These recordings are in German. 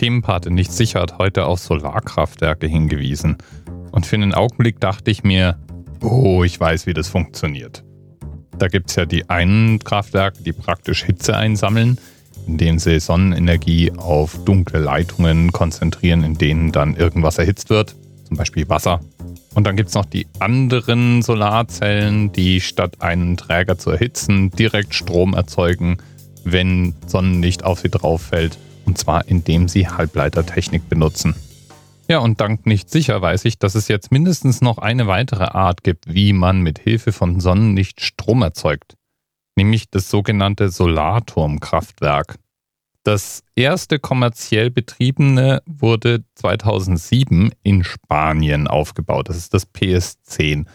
Themenpate nicht sicher hat heute auf Solarkraftwerke hingewiesen. Und für einen Augenblick dachte ich mir, oh, ich weiß, wie das funktioniert. Da gibt es ja die einen Kraftwerke, die praktisch Hitze einsammeln, indem sie Sonnenenergie auf dunkle Leitungen konzentrieren, in denen dann irgendwas erhitzt wird, zum Beispiel Wasser. Und dann gibt es noch die anderen Solarzellen, die statt einen Träger zu erhitzen, direkt Strom erzeugen, wenn Sonnenlicht auf sie drauf fällt. Und zwar indem sie Halbleitertechnik benutzen. Ja, und dank nicht sicher weiß ich, dass es jetzt mindestens noch eine weitere Art gibt, wie man mit Hilfe von Sonnenlicht Strom erzeugt. Nämlich das sogenannte Solarturmkraftwerk. Das erste kommerziell betriebene wurde 2007 in Spanien aufgebaut. Das ist das PS10.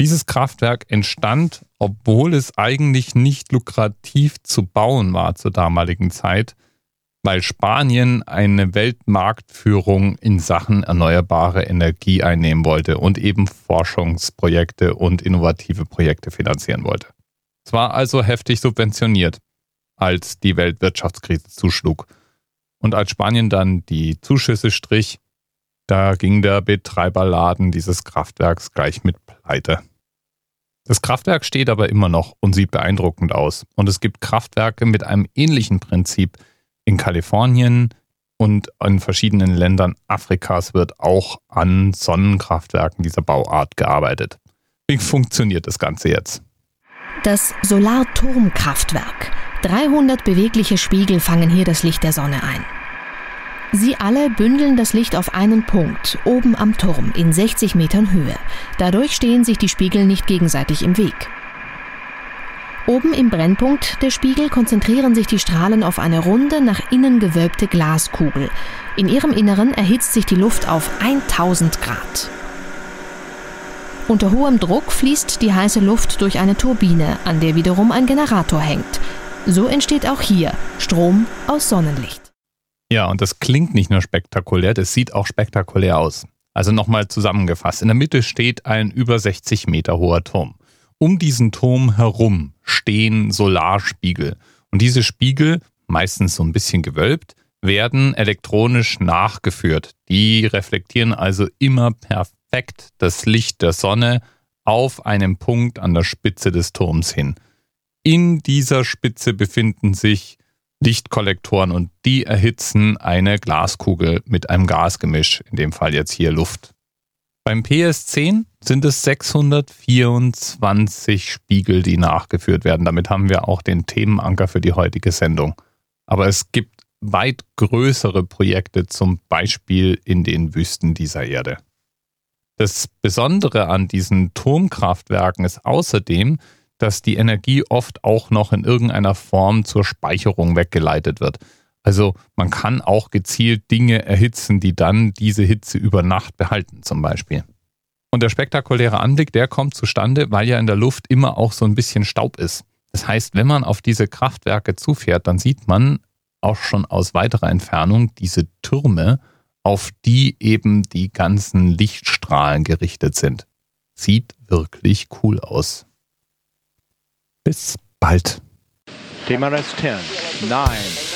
Dieses Kraftwerk entstand, obwohl es eigentlich nicht lukrativ zu bauen war zur damaligen Zeit, weil Spanien eine Weltmarktführung in Sachen erneuerbare Energie einnehmen wollte und eben Forschungsprojekte und innovative Projekte finanzieren wollte. Es war also heftig subventioniert als die Weltwirtschaftskrise zuschlug. Und als Spanien dann die Zuschüsse strich, da ging der Betreiberladen dieses Kraftwerks gleich mit pleite. Das Kraftwerk steht aber immer noch und sieht beeindruckend aus. Und es gibt Kraftwerke mit einem ähnlichen Prinzip. In Kalifornien und in verschiedenen Ländern Afrikas wird auch an Sonnenkraftwerken dieser Bauart gearbeitet. Wie funktioniert das Ganze jetzt? Das Solarturmkraftwerk 300 bewegliche Spiegel fangen hier das Licht der Sonne ein. Sie alle bündeln das Licht auf einen Punkt, oben am Turm, in 60 Metern Höhe. Dadurch stehen sich die Spiegel nicht gegenseitig im Weg. Oben im Brennpunkt der Spiegel konzentrieren sich die Strahlen auf eine runde, nach innen gewölbte Glaskugel. In ihrem Inneren erhitzt sich die Luft auf 1000 Grad. Unter hohem Druck fließt die heiße Luft durch eine Turbine, an der wiederum ein Generator hängt. So entsteht auch hier Strom aus Sonnenlicht. Ja, und das klingt nicht nur spektakulär, das sieht auch spektakulär aus. Also nochmal zusammengefasst. In der Mitte steht ein über 60 Meter hoher Turm. Um diesen Turm herum stehen Solarspiegel. Und diese Spiegel, meistens so ein bisschen gewölbt, werden elektronisch nachgeführt. Die reflektieren also immer perfekt das Licht der Sonne auf einem Punkt an der Spitze des Turms hin. In dieser Spitze befinden sich Lichtkollektoren und die erhitzen eine Glaskugel mit einem Gasgemisch, in dem Fall jetzt hier Luft. Beim PS10 sind es 624 Spiegel, die nachgeführt werden. Damit haben wir auch den Themenanker für die heutige Sendung. Aber es gibt weit größere Projekte, zum Beispiel in den Wüsten dieser Erde. Das Besondere an diesen Turmkraftwerken ist außerdem, dass die Energie oft auch noch in irgendeiner Form zur Speicherung weggeleitet wird. Also man kann auch gezielt Dinge erhitzen, die dann diese Hitze über Nacht behalten zum Beispiel. Und der spektakuläre Anblick, der kommt zustande, weil ja in der Luft immer auch so ein bisschen Staub ist. Das heißt, wenn man auf diese Kraftwerke zufährt, dann sieht man auch schon aus weiterer Entfernung diese Türme, auf die eben die ganzen Lichtstrahlen gerichtet sind. Sieht wirklich cool aus. Bis bald. TMRS 10, 9, 8.